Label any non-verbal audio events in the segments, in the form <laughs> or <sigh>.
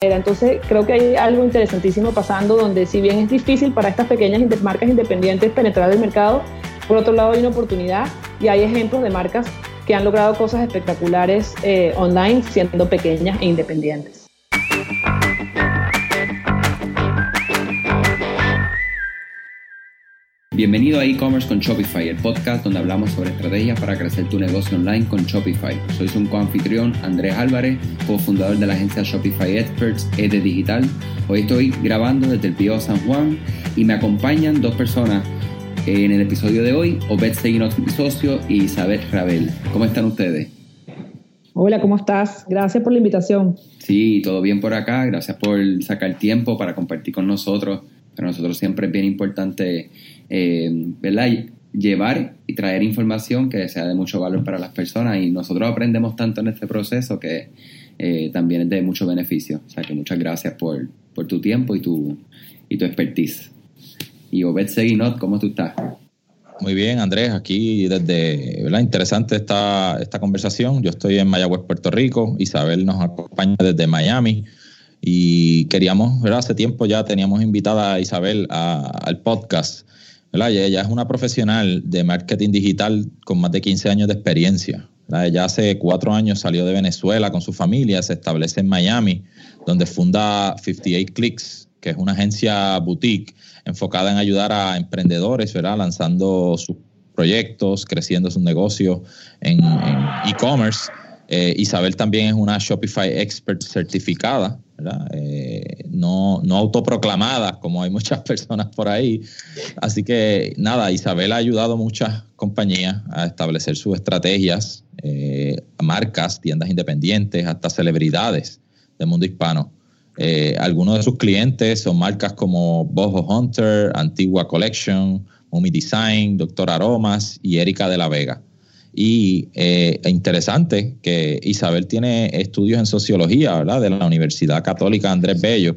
Entonces creo que hay algo interesantísimo pasando donde si bien es difícil para estas pequeñas marcas independientes penetrar el mercado, por otro lado hay una oportunidad y hay ejemplos de marcas que han logrado cosas espectaculares eh, online siendo pequeñas e independientes. Bienvenido a e-commerce con Shopify, el podcast donde hablamos sobre estrategias para crecer tu negocio online con Shopify. Soy su coanfitrión Andrés Álvarez, cofundador de la agencia Shopify Experts ED Digital. Hoy estoy grabando desde el Pío San Juan y me acompañan dos personas en el episodio de hoy, Obed Seguinot, mi socio, y Isabel Rabel. ¿Cómo están ustedes? Hola, ¿cómo estás? Gracias por la invitación. Sí, todo bien por acá. Gracias por sacar tiempo para compartir con nosotros. Para nosotros siempre es bien importante eh, ¿verdad? llevar y traer información que sea de mucho valor para las personas y nosotros aprendemos tanto en este proceso que eh, también es de mucho beneficio. O sea que muchas gracias por, por tu tiempo y tu, y tu expertise. Y Obed Seguinot, ¿cómo tú estás? Muy bien, Andrés, aquí desde, ¿verdad? Interesante esta, esta conversación. Yo estoy en Mayagüez, Puerto Rico. Isabel nos acompaña desde Miami. Y queríamos, ¿verdad? Hace tiempo ya teníamos invitada a Isabel al podcast ella es una profesional de marketing digital con más de 15 años de experiencia. Ella hace cuatro años salió de Venezuela con su familia, se establece en Miami, donde funda 58 Clicks, que es una agencia boutique enfocada en ayudar a emprendedores, ¿verdad? lanzando sus proyectos, creciendo sus negocios en e-commerce. Eh, Isabel también es una Shopify Expert certificada, eh, no, no autoproclamada, como hay muchas <laughs> personas por ahí. Así que nada, Isabel ha ayudado a muchas compañías a establecer sus estrategias, eh, marcas, tiendas independientes, hasta celebridades del mundo hispano. algunos de sus clientes son marcas como Boho Hunter, Antigua Collection, Mumi Design, Doctor Aromas y Erika de la Vega. Y eh, interesante que Isabel tiene estudios en sociología, ¿verdad? De la Universidad Católica Andrés Bello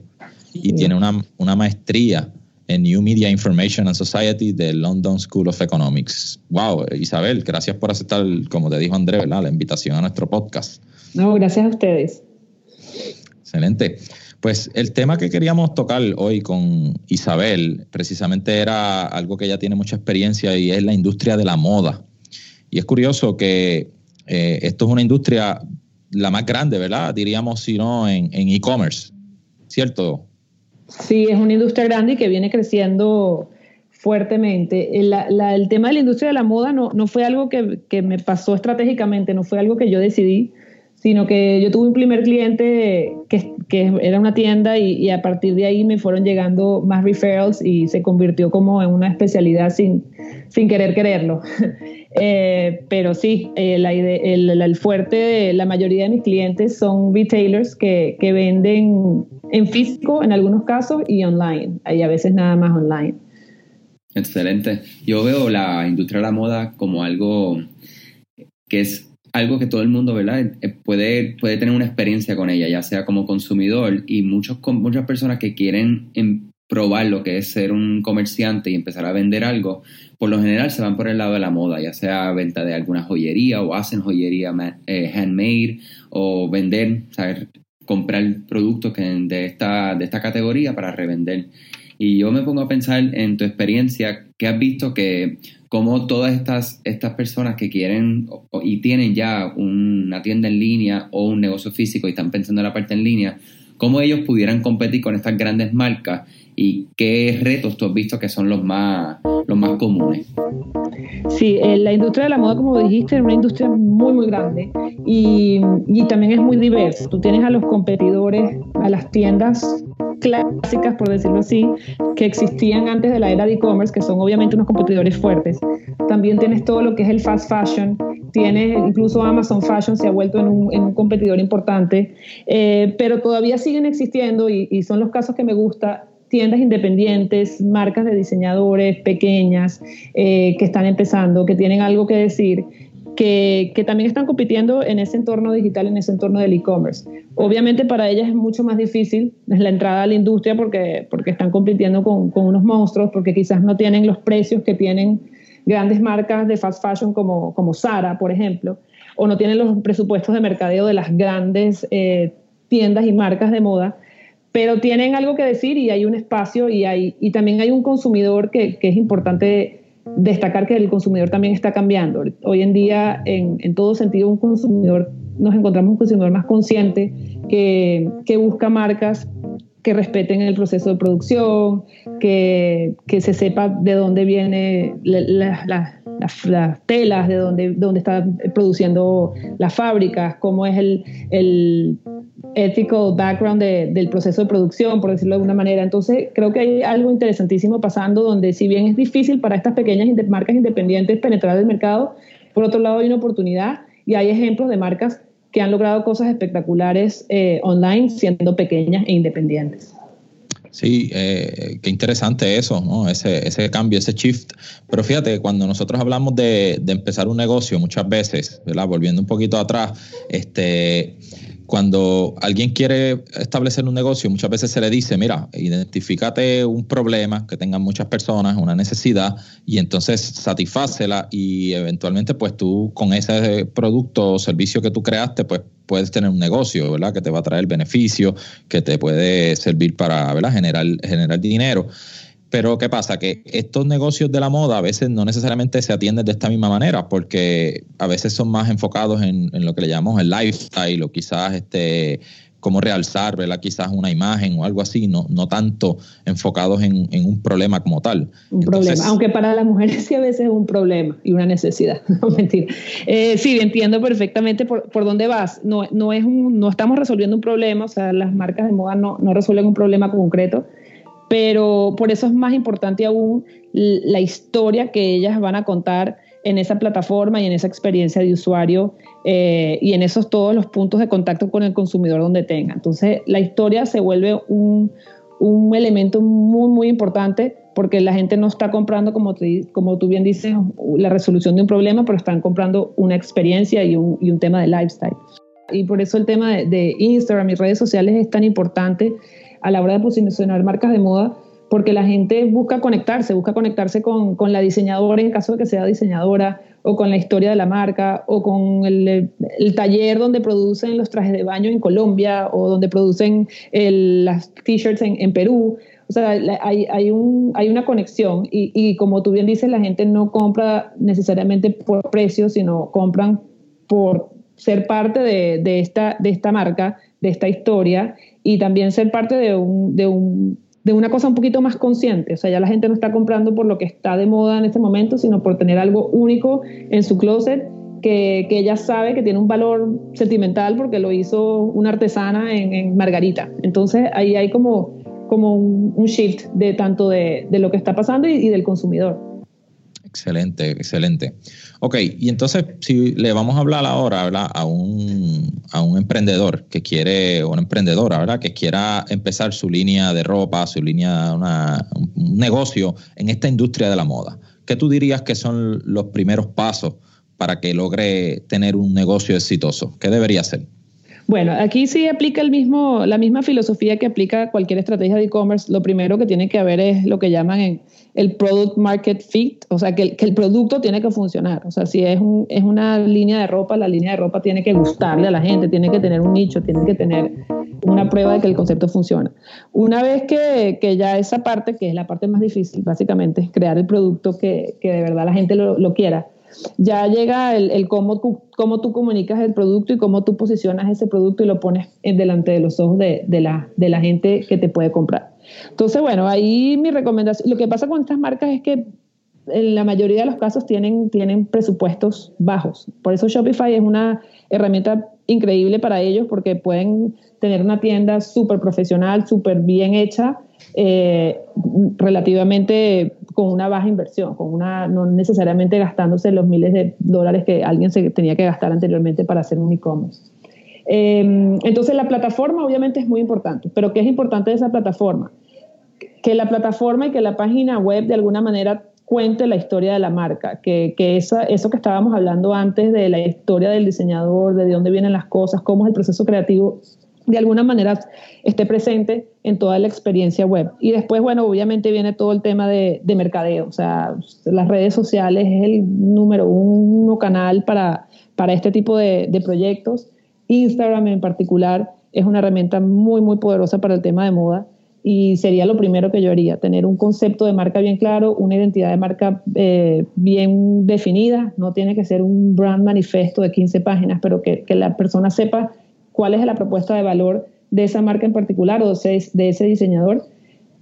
y tiene una, una, maestría en New Media Information and Society de London School of Economics. Wow, Isabel, gracias por aceptar, como te dijo Andrés, ¿verdad? La invitación a nuestro podcast. No, gracias a ustedes. Excelente. Pues el tema que queríamos tocar hoy con Isabel precisamente era algo que ella tiene mucha experiencia y es la industria de la moda. Y es curioso que eh, esto es una industria la más grande, ¿verdad? Diríamos, si no, en e-commerce, ¿cierto? Sí, es una industria grande y que viene creciendo fuertemente. El, el tema de la industria de la moda no, no fue algo que, que, me pasó estratégicamente, no fue algo que yo decidí, sino que yo tuve un primer cliente que, que era una tienda y, a partir de ahí me fueron llegando más referrals y se convirtió como en una especialidad sin, sin querer quererlo. <laughs> Eh, pero sí, eh, el, el, fuerte de la mayoría de mis clientes son retailers que, que, venden en físico en algunos casos y online, y a veces nada más online. Excelente. Yo veo la industria de la moda como algo que es algo que todo el mundo, ¿verdad? Eh, puede, puede tener una experiencia con ella, ya sea como consumidor y muchos, muchas personas que quieren em, probar lo que es ser un comerciante y empezar a vender algo, por lo general se van por el lado de la moda, ya sea venta de alguna joyería o hacen joyería eh, handmade o vender, saber comprar productos que de, esta, de esta categoría para revender. Y yo me pongo a pensar en tu experiencia, que has visto que como todas estas, estas personas que quieren y tienen ya una tienda en línea o un negocio físico y están pensando en la parte en línea, cómo ellos pudieran competir con estas grandes marcas y qué retos tú has visto que son los más, los más comunes. Sí, eh, la industria de la moda, como dijiste, es una industria muy, muy grande y, y también es muy diversa. Tú tienes a los competidores, a las tiendas clásicas, por decirlo así, que existían antes de la era de e-commerce, que son obviamente unos competidores fuertes. También tienes todo lo que es el fast fashion, tienes incluso Amazon Fashion se ha vuelto en un, en un competidor importante, eh, pero todavía siguen existiendo y, y son los casos que me gusta tiendas independientes, marcas de diseñadores pequeñas eh, que están empezando, que tienen algo que decir, que, que, también están compitiendo en ese entorno digital, en ese entorno del e-commerce. Obviamente para ellas es mucho más difícil la entrada a la industria porque, porque están compitiendo con, con unos monstruos, porque quizás no tienen los precios que tienen grandes marcas de fast fashion como, como Zara, por ejemplo, o no tienen los presupuestos de mercadeo de las grandes eh, tiendas y marcas de moda pero tienen algo que decir y hay un espacio y, hay, y también hay un consumidor que, que es importante destacar que el consumidor también está cambiando. Hoy en día, en, en, todo sentido, un consumidor, nos encontramos un consumidor más consciente que, que busca marcas que respeten el proceso de producción, que, que se sepa de dónde viene la, la, las, telas, de dónde, dónde están produciendo las fábricas, cómo es el, el ethical background del proceso de producción, por decirlo de alguna manera. Entonces, creo que hay algo interesantísimo pasando donde si bien es difícil para estas pequeñas marcas independientes penetrar el mercado, por otro lado hay una oportunidad y hay ejemplos de marcas que han logrado cosas espectaculares eh, online siendo pequeñas e independientes. Sí, eh, qué interesante eso, ¿no? ese, cambio, ese shift. Pero fíjate, cuando nosotros hablamos de, de empezar un negocio, muchas veces, ¿verdad? volviendo un poquito atrás, este, cuando alguien quiere establecer un negocio, muchas veces se le dice, mira, identifícate un problema que tengan muchas personas, una necesidad, y entonces satisfácela y eventualmente pues tú con ese producto o servicio que tú creaste, pues puedes tener un negocio, ¿verdad? Que te va a traer beneficio, que te puede servir para, ¿verdad? Generar, generar dinero. Pero ¿qué pasa? Que estos negocios de la moda a veces no necesariamente se atienden de esta misma manera, porque a veces son más enfocados en, lo que le llamamos el lifestyle o quizás este cómo realzar, ¿verdad? Quizás una imagen o algo así, no, no tanto enfocados en, un problema como tal. Un problema, aunque para las mujeres <laughs> sí a veces es un problema y una necesidad, <laughs> no mentira. Eh, sí, entiendo perfectamente por, por dónde vas. No, no, es un, no estamos resolviendo un problema, o sea, las marcas de moda no, no resuelven un problema concreto, pero por eso es más importante aún la historia que ellas van a contar en esa plataforma y en esa experiencia de usuario eh, y en esos todos los puntos de contacto con el consumidor donde tenga. Entonces, la historia se vuelve un, un elemento muy, muy importante porque la gente no está comprando, como, como tú bien dices, la resolución de un problema, pero están comprando una experiencia y un, y un tema de lifestyle. Y por eso el tema de, de Instagram y redes sociales es tan importante a la hora de posicionar marcas de moda, porque la gente busca conectarse, busca conectarse con, con, la diseñadora en caso de que sea diseñadora, o con la historia de la marca, o con el, el taller donde producen los trajes de baño en Colombia, o donde producen las t-shirts en, en, Perú. O sea, hay, hay, un, hay una conexión y, y, como tú bien dices, la gente no compra necesariamente por precio, sino compran por ser parte de, de, esta, de esta marca, de esta historia y también ser parte de, un, de, un, de una cosa un poquito más consciente. O sea, ya la gente no está comprando por lo que está de moda en este momento, sino por tener algo único en su closet que, que ella sabe que tiene un valor sentimental porque lo hizo una artesana en, Margarita. Entonces ahí hay como, como un, shift de tanto de, de, lo que está pasando y del consumidor. Excelente, excelente. Ok, y entonces si le vamos a hablar ahora ¿verdad? A, un, a un emprendedor que quiere, o una emprendedora, ¿verdad? Que quiera empezar su línea de ropa, su línea, una, un negocio en esta industria de la moda. ¿Qué tú dirías que son los primeros pasos para que logre tener un negocio exitoso? ¿Qué debería hacer? Bueno, aquí sí aplica el mismo, la misma filosofía que aplica cualquier estrategia de e-commerce. Lo primero que tiene que haber es lo que llaman en el product market fit, o sea, que el, que el, producto tiene que funcionar. O sea, si es, un, es una línea de ropa, la línea de ropa tiene que gustarle a la gente, tiene que tener un nicho, tiene que tener una prueba de que el concepto funciona. Una vez que, que ya esa parte, que es la parte más difícil, básicamente, es crear el producto que, que de verdad la gente lo, lo quiera, ya llega el, cómo, tú, cómo tú comunicas el producto y cómo tú posicionas ese producto y lo pones delante de los ojos de, de, la, de la gente que te puede comprar. Entonces, bueno, ahí mi recomendación, lo que pasa con estas marcas es que en la mayoría de los casos tienen, tienen presupuestos bajos. Por eso Shopify es una herramienta increíble para ellos porque pueden tener una tienda súper profesional, súper bien hecha, eh, relativamente con una baja inversión, con una, no necesariamente gastándose los miles de dólares que alguien se tenía que gastar anteriormente para hacer un e-commerce. Eh, entonces la plataforma obviamente es muy importante, pero ¿qué es importante de esa plataforma? Que la plataforma y que la página web de alguna manera cuente la historia de la marca, que, eso que estábamos hablando antes de la historia del diseñador, de dónde vienen las cosas, cómo es el proceso creativo, de alguna manera esté presente en toda la experiencia web. Y después, bueno, obviamente viene todo el tema de, de mercadeo, o sea, las redes sociales es el número uno canal para, para este tipo de, de proyectos. Instagram en particular es una herramienta muy, muy poderosa para el tema de moda y sería lo primero que yo haría, tener un concepto de marca bien claro, una identidad de marca eh, bien definida, no tiene que ser un brand manifesto de 15 páginas, pero que, que, la persona sepa cuál es la propuesta de valor de esa marca en particular o de ese, diseñador.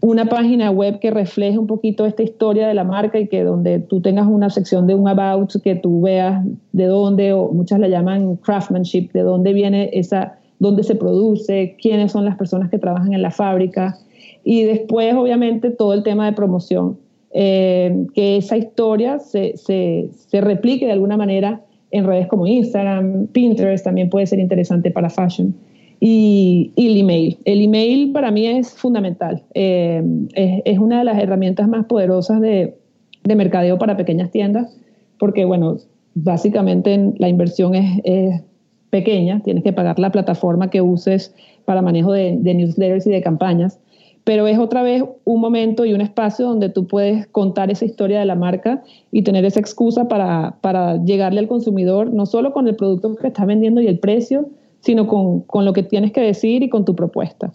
Una página web que refleje un poquito esta historia de la marca y que donde tú tengas una sección de un about, que tú veas de dónde, o muchas le llaman craftsmanship, de dónde viene esa, dónde se produce, quiénes son las personas que trabajan en la fábrica, y después, obviamente, todo el tema de promoción, eh, que esa historia se, se, se, replique de alguna manera en redes como Instagram, Pinterest también puede ser interesante para fashion. Y, y el email. El email para mí es fundamental. Eh, es, es, una de las herramientas más poderosas de, de, mercadeo para pequeñas tiendas, porque, bueno, básicamente la inversión es, es pequeña, tienes que pagar la plataforma que uses para manejo de, de newsletters y de campañas pero es otra vez un momento y un espacio donde tú puedes contar esa historia de la marca y tener esa excusa para, para llegarle al consumidor, no solo con el producto que estás vendiendo y el precio, sino con, con lo que tienes que decir y con tu propuesta.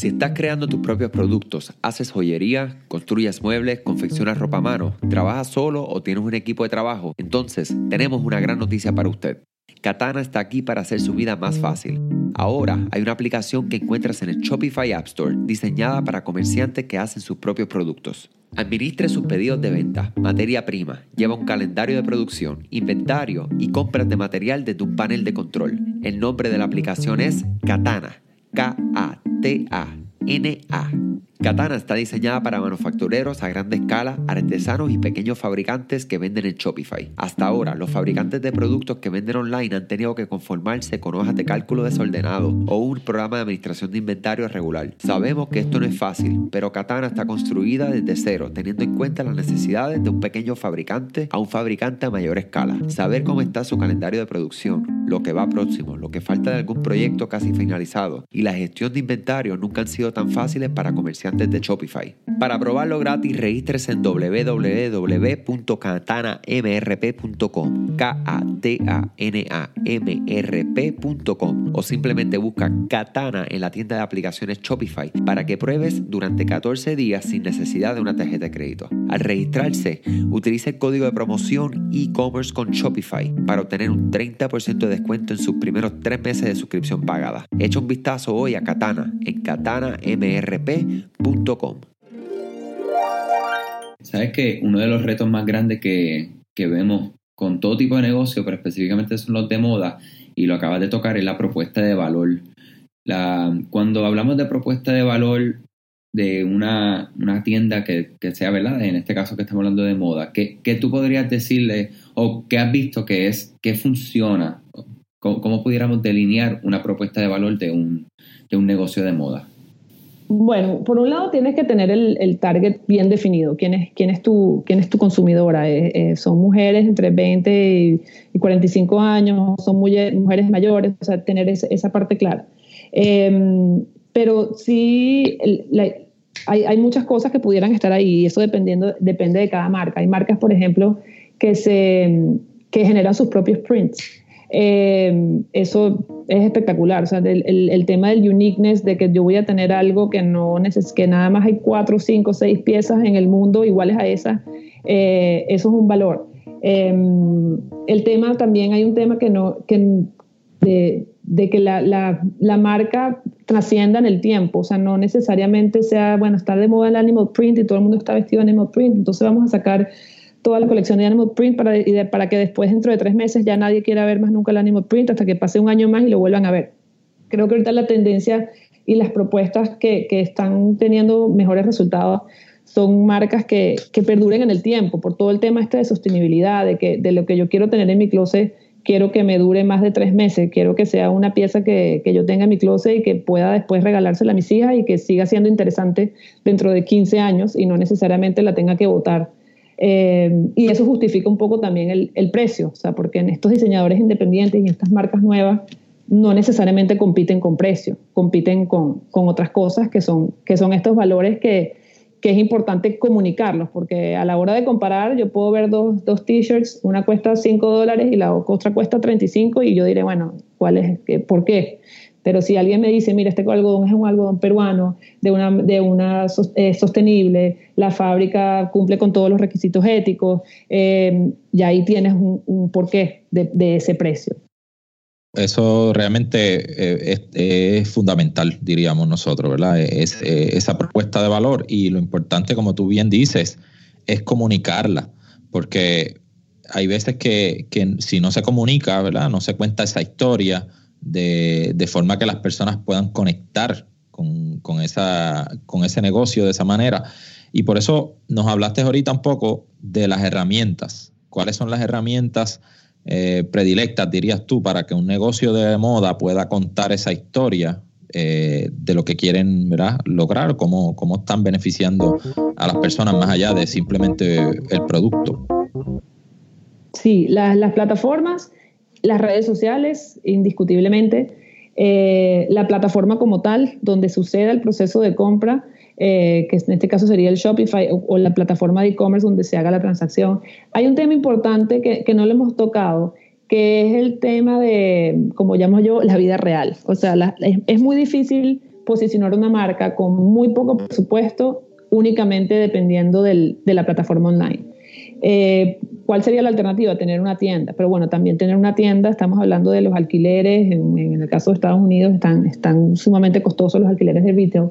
Si estás creando tus propios productos, haces joyería, construyes muebles, confeccionas ropa a mano, trabajas solo o tienes un equipo de trabajo, entonces tenemos una gran noticia para usted. Katana está aquí para hacer su vida más fácil. Ahora hay una aplicación que encuentras en el Shopify App Store diseñada para comerciantes que hacen sus propios productos. Administre sus pedidos de venta, materia prima, lleva un calendario de producción, inventario y compras de material desde un panel de control. El nombre de la aplicación es Katana. K-A-T-A. NA. Katana está diseñada para manufactureros a gran escala, artesanos y pequeños fabricantes que venden en Shopify. Hasta ahora, los fabricantes de productos que venden online han tenido que conformarse con hojas de cálculo desordenado o un programa de administración de inventario regular. Sabemos que esto no es fácil, pero Katana está construida desde cero, teniendo en cuenta las necesidades de un pequeño fabricante a un fabricante a mayor escala. Saber cómo está su calendario de producción, lo que va próximo, lo que falta de algún proyecto casi finalizado y la gestión de inventario nunca han sido tan fáciles para comerciantes de Shopify. Para probarlo gratis, registres en www.katanamrp.com k a t a n a m r p.com o simplemente busca Katana en la tienda de aplicaciones Shopify para que pruebes durante 14 días sin necesidad de una tarjeta de crédito. Al registrarse, utilice el código de promoción e-commerce con Shopify para obtener un 30% de descuento en sus primeros 3 meses de suscripción pagada. Echa un vistazo hoy a Katana en Katana mrp.com. Sabes que uno de los retos más grandes que, que vemos con todo tipo de negocio, pero específicamente son los de moda, y lo acabas de tocar, es la propuesta de valor. Cuando hablamos de propuesta de valor de una, una tienda que, que, sea, ¿verdad? En este caso que estamos hablando de moda, ¿qué, qué tú podrías decirle o qué has visto que es, que funciona? ¿Cómo, ¿Cómo, pudiéramos delinear una propuesta de valor de un, de un negocio de moda? Bueno, por un lado tienes que tener el, el target bien definido. ¿Quién es, quién es, tu, quién es tu consumidora? Eh, eh, ¿Son mujeres entre 20 y, y 45 años? ¿Son mujeres mayores? O sea, tener esa, esa parte clara. Eh, pero sí, hay, hay, muchas cosas que pudieran estar ahí y eso dependiendo, depende de cada marca. Hay marcas, por ejemplo, que, se, que generan sus propios prints. Eh, eso es espectacular. O sea, el, el, el, tema del uniqueness, de que yo voy a tener algo que no neces que nada más hay cuatro, cinco, seis piezas en el mundo iguales a esas, eh, eso es un valor. Eh, el tema también, hay un tema que no, que de, de que la, la, la, marca trascienda en el tiempo, o sea, no necesariamente sea, bueno, está de moda el animal print y todo el mundo está vestido de animal print, entonces vamos a sacar toda la colección de Animal Print para, para que después, dentro de tres meses, ya nadie quiera ver más nunca el Animal Print hasta que pase un año más y lo vuelvan a ver. Creo que ahorita la tendencia y las propuestas que, que están teniendo mejores resultados son marcas que, que, perduren en el tiempo, por todo el tema este de sostenibilidad, de, que, de lo que yo quiero tener en mi closet, quiero que me dure más de tres meses, quiero que sea una pieza que, que yo tenga en mi closet y que pueda después regalársela a mis hijas y que siga siendo interesante dentro de 15 años y no necesariamente la tenga que votar eh, y eso justifica un poco también el, el, precio, o sea, porque en estos diseñadores independientes y estas marcas nuevas no necesariamente compiten con precio, compiten con, con otras cosas que son, que son estos valores que, que es importante comunicarlos, porque a la hora de comparar yo puedo ver dos, dos t-shirts, una cuesta 5 dólares y la otra cuesta 35 y yo diré, bueno, ¿cuál es? ¿Por qué? Pero si alguien me dice, mira, este algodón es un algodón peruano, de una, de una eh, sostenible, la fábrica cumple con todos los requisitos éticos, eh, y ahí tienes un, porqué de, ese precio. Eso realmente eh, es, fundamental, diríamos nosotros, ¿verdad? Es, esa propuesta de valor y lo importante, como tú bien dices, es comunicarla, porque hay veces que, que si no se comunica, ¿verdad? No se cuenta esa historia, de, forma que las personas puedan conectar con, esa, con ese negocio de esa manera. Y por eso nos hablaste ahorita un poco de las herramientas. ¿Cuáles son las herramientas eh, predilectas, dirías tú, para que un negocio de moda pueda contar esa historia eh, de lo que quieren lograr, cómo, cómo están beneficiando a las personas más allá de simplemente el producto? Sí, las plataformas las redes sociales, indiscutiblemente, eh, la plataforma como tal, donde suceda el proceso de compra, eh, que en este caso sería el Shopify o, la plataforma de e-commerce donde se haga la transacción. Hay un tema importante que, que, no le hemos tocado, que es el tema de, como llamo yo, la vida real. O sea, es, muy difícil posicionar una marca con muy poco presupuesto únicamente dependiendo del, de la plataforma online. Eh, ¿Cuál sería la alternativa? Tener una tienda. Pero bueno, también tener una tienda, estamos hablando de los alquileres, en, el caso de Estados Unidos están, están sumamente costosos los alquileres de retail.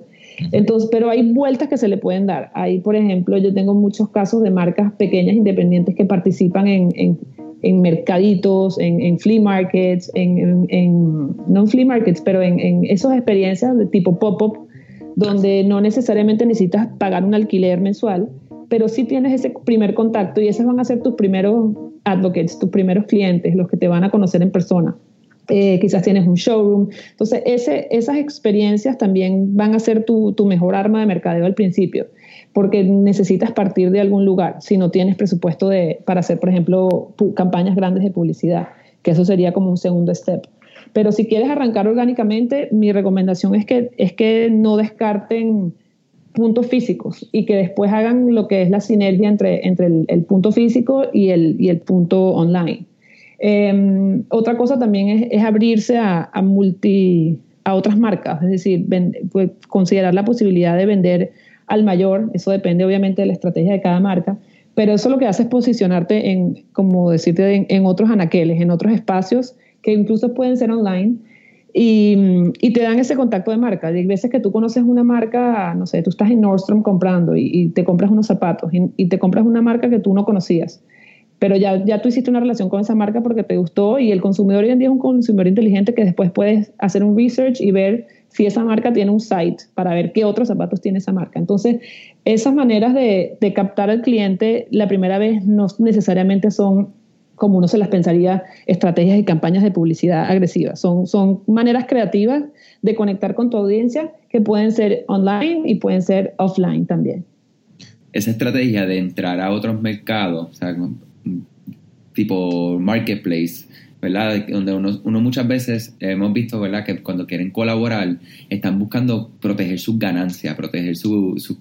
Entonces, pero hay vueltas que se le pueden dar. Ahí, por ejemplo, yo tengo muchos casos de marcas pequeñas independientes que participan en, en, en mercaditos, en, flea markets, en, no en flea markets, pero en, esas experiencias de tipo pop-up, donde no necesariamente necesitas pagar un alquiler mensual, pero sí tienes ese primer contacto y esos van a ser tus primeros advocates, tus primeros clientes, los que te van a conocer en persona. Eh, quizás tienes un showroom. Entonces, ese, esas experiencias también van a ser tu, tu, mejor arma de mercadeo al principio, porque necesitas partir de algún lugar si no tienes presupuesto de, para hacer, por ejemplo, campañas grandes de publicidad, que eso sería como un segundo step. Pero si quieres arrancar orgánicamente, mi recomendación es que, es que no descarten puntos físicos y que después hagan lo que es la sinergia entre, entre el, punto físico y el, y el punto online. Em, otra cosa también es, abrirse a, multi, a otras marcas, es decir, pues, considerar la posibilidad de vender al mayor, eso depende obviamente de la estrategia de cada marca, pero eso lo que hace es posicionarte en, como decirte, en, en otros anaqueles, en otros espacios que incluso pueden ser online y, te dan ese contacto de marca. Hay veces que tú conoces una marca, no sé, tú estás en Nordstrom comprando y, te compras unos zapatos y, te compras una marca que tú no conocías. Pero ya, ya tú hiciste una relación con esa marca porque te gustó y el consumidor hoy en día es un consumidor inteligente que después puedes hacer un research y ver si esa marca tiene un site para ver qué otros zapatos tiene esa marca. Entonces, esas maneras de, de captar al cliente la primera vez no necesariamente son como uno se las pensaría, estrategias y campañas de publicidad agresivas. Son, son maneras creativas de conectar con tu audiencia que pueden ser online y pueden ser offline también. Esa estrategia de entrar a otros mercados, o sea, tipo marketplace, ¿verdad? Donde uno, uno, muchas veces hemos visto, ¿verdad? Que cuando quieren colaborar están buscando proteger sus ganancias, proteger sus su,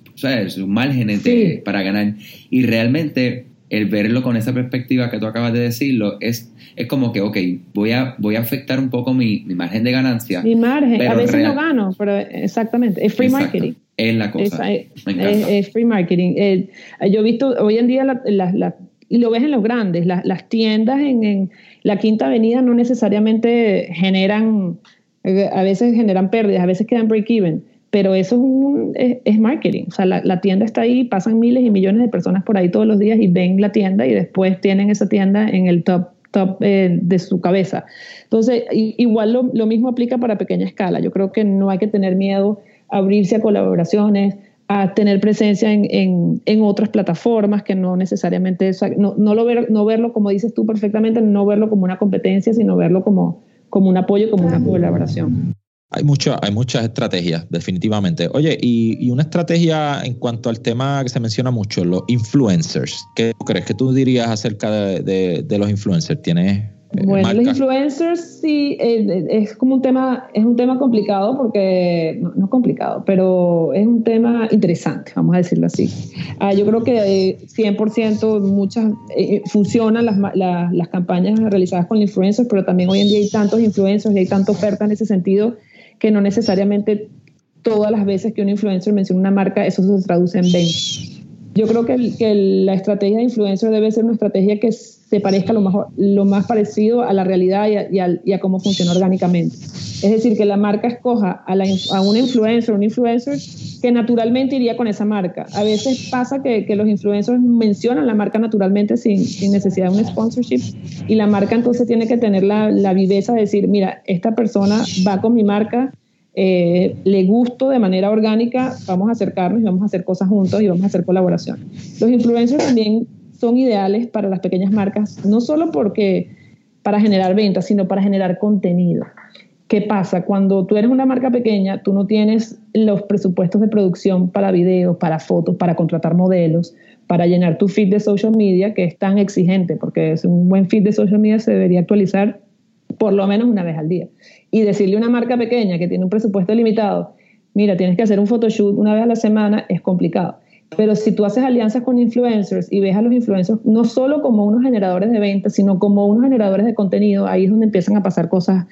su márgenes para ganar. Y realmente el verlo con esa perspectiva que tú acabas de decirlo es, es como que, ok, voy a, voy a afectar un poco mi, margen de ganancia. Mi margen, a veces no gano, pero exactamente, es free marketing. Es la cosa. Es, free marketing. Eh, yo he visto hoy en día, la, y lo ves en los grandes, las tiendas en, en, la Quinta Avenida no necesariamente generan, eh, a veces generan pérdidas, a veces quedan break-even pero eso es, un, es, marketing. O sea, la, tienda está ahí, pasan miles y millones de personas por ahí todos los días y ven la tienda y después tienen esa tienda en el top, top eh, de su cabeza. Entonces, igual lo, lo, mismo aplica para pequeña escala. Yo creo que no hay que tener miedo a abrirse a colaboraciones, a tener presencia en, en, en otras plataformas que no necesariamente, no, no, lo ver, no verlo como dices tú perfectamente, no verlo como una competencia, sino verlo como, como un apoyo, como una colaboración. Hay, mucho, hay muchas estrategias, definitivamente. Oye, y, una estrategia en cuanto al tema que se menciona mucho, los influencers. ¿Qué crees que tú dirías acerca de, los influencers? ¿Tienes bueno, los influencers sí eh, es como un tema, es un tema complicado porque, no, no, complicado, pero es un tema interesante, vamos a decirlo así. Ah, yo creo que 100% muchas eh, funcionan las, las, campañas realizadas con influencers, pero también hoy en día hay tantos influencers y hay tanta oferta en ese sentido que no necesariamente todas las veces que un influencer menciona una marca, eso se traduce en ventas. Yo creo que, que, la estrategia de influencer debe ser una estrategia que se parezca lo más, parecido a la realidad y a, cómo funciona orgánicamente. Es decir, que la marca escoja a, la, a un influencer, un influencer que naturalmente iría con esa marca. A veces pasa que, los influencers mencionan la marca naturalmente sin, sin, necesidad de un sponsorship y la marca entonces tiene que tener la, la viveza de decir, mira, esta persona va con mi marca eh, le gusto de manera orgánica, vamos a acercarnos y vamos a hacer cosas juntos y vamos a hacer colaboración. Los influencers también son ideales para las pequeñas marcas, no solo porque para generar ventas, sino para generar contenido. ¿Qué pasa? Cuando tú eres una marca pequeña, tú no tienes los presupuestos de producción para videos, para fotos, para contratar modelos, para llenar tu feed de social media, que es tan exigente, porque es un buen feed de social media se debería actualizar por lo menos una vez al día y decirle a una marca pequeña que tiene un presupuesto limitado, mira, tienes que hacer un photoshoot una vez a la semana, es complicado. Pero si tú haces alianzas con influencers y ves a los influencers no solo como unos generadores de ventas, sino como unos generadores de contenido, ahí es donde empiezan a pasar cosas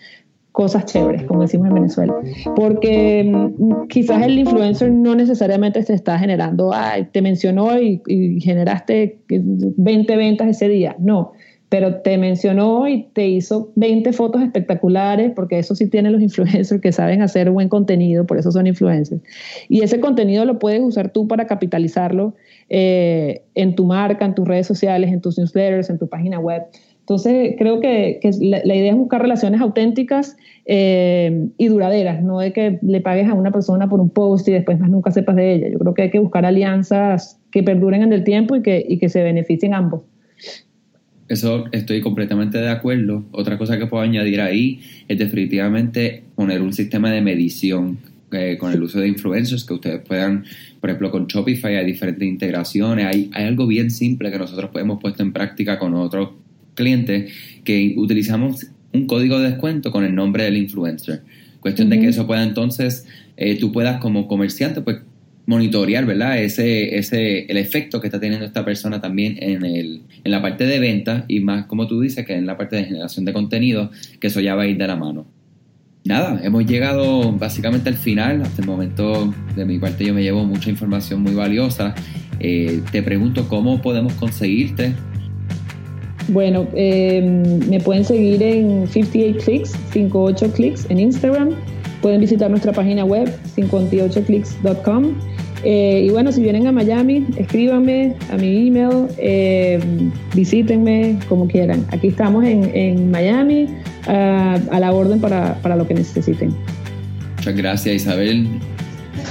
cosas chéveres, como decimos en Venezuela. Porque mm, quizás el influencer no necesariamente te está generando, ay, te mencionó y, y generaste 20 ventas ese día. No, pero te mencionó y te hizo 20 fotos espectaculares, porque eso sí tienen los <laughs> influencers que saben hacer buen contenido, por eso son influencers. Y ese contenido lo puedes usar tú para capitalizarlo eh, en tu marca, en tus redes sociales, en tus newsletters, en tu página web. Entonces, creo que, la, idea es buscar relaciones auténticas eh, y duraderas, no de que le pagues a una persona por un post y después más nunca sepas de ella. Yo creo que hay que buscar alianzas que perduren en el tiempo y que, y que se beneficien ambos. Eso estoy completamente de acuerdo. Otra cosa que puedo añadir ahí es definitivamente poner un sistema de medición eh, con el uso de influencers que ustedes puedan, por ejemplo, con Shopify hay diferentes integraciones. Hay, hay algo bien simple que nosotros podemos puesto en práctica con otros clientes que utilizamos un código de descuento con el nombre del influencer. Cuestión de que eso pueda entonces, eh, tú puedas como comerciante, pues monitorear, ¿verdad? Ese, ese, el efecto que está teniendo esta persona también en, el, en la parte de venta y más, como tú dices, que en la parte de generación de contenido, que eso ya va a ir de la mano. Nada, hemos llegado básicamente al final. Hasta el momento, de mi parte, yo me llevo mucha información muy valiosa. Eh, te pregunto, ¿cómo podemos conseguirte? Bueno, em, me pueden seguir en 58 clicks, 58 clicks en Instagram. Pueden visitar nuestra página web, 58clicks.com. Eh, y bueno, si vienen a Miami, escríbanme a mi email, eh, visítenme como quieran. Aquí estamos en, Miami a la orden para, para, lo que necesiten. Muchas gracias Isabel.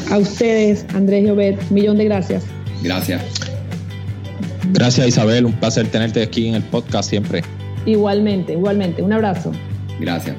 A ustedes, Andrés y Obed, millón de gracias. Gracias. Gracias Isabel, un placer tenerte aquí en el podcast siempre. Igualmente, igualmente. Un abrazo. Gracias.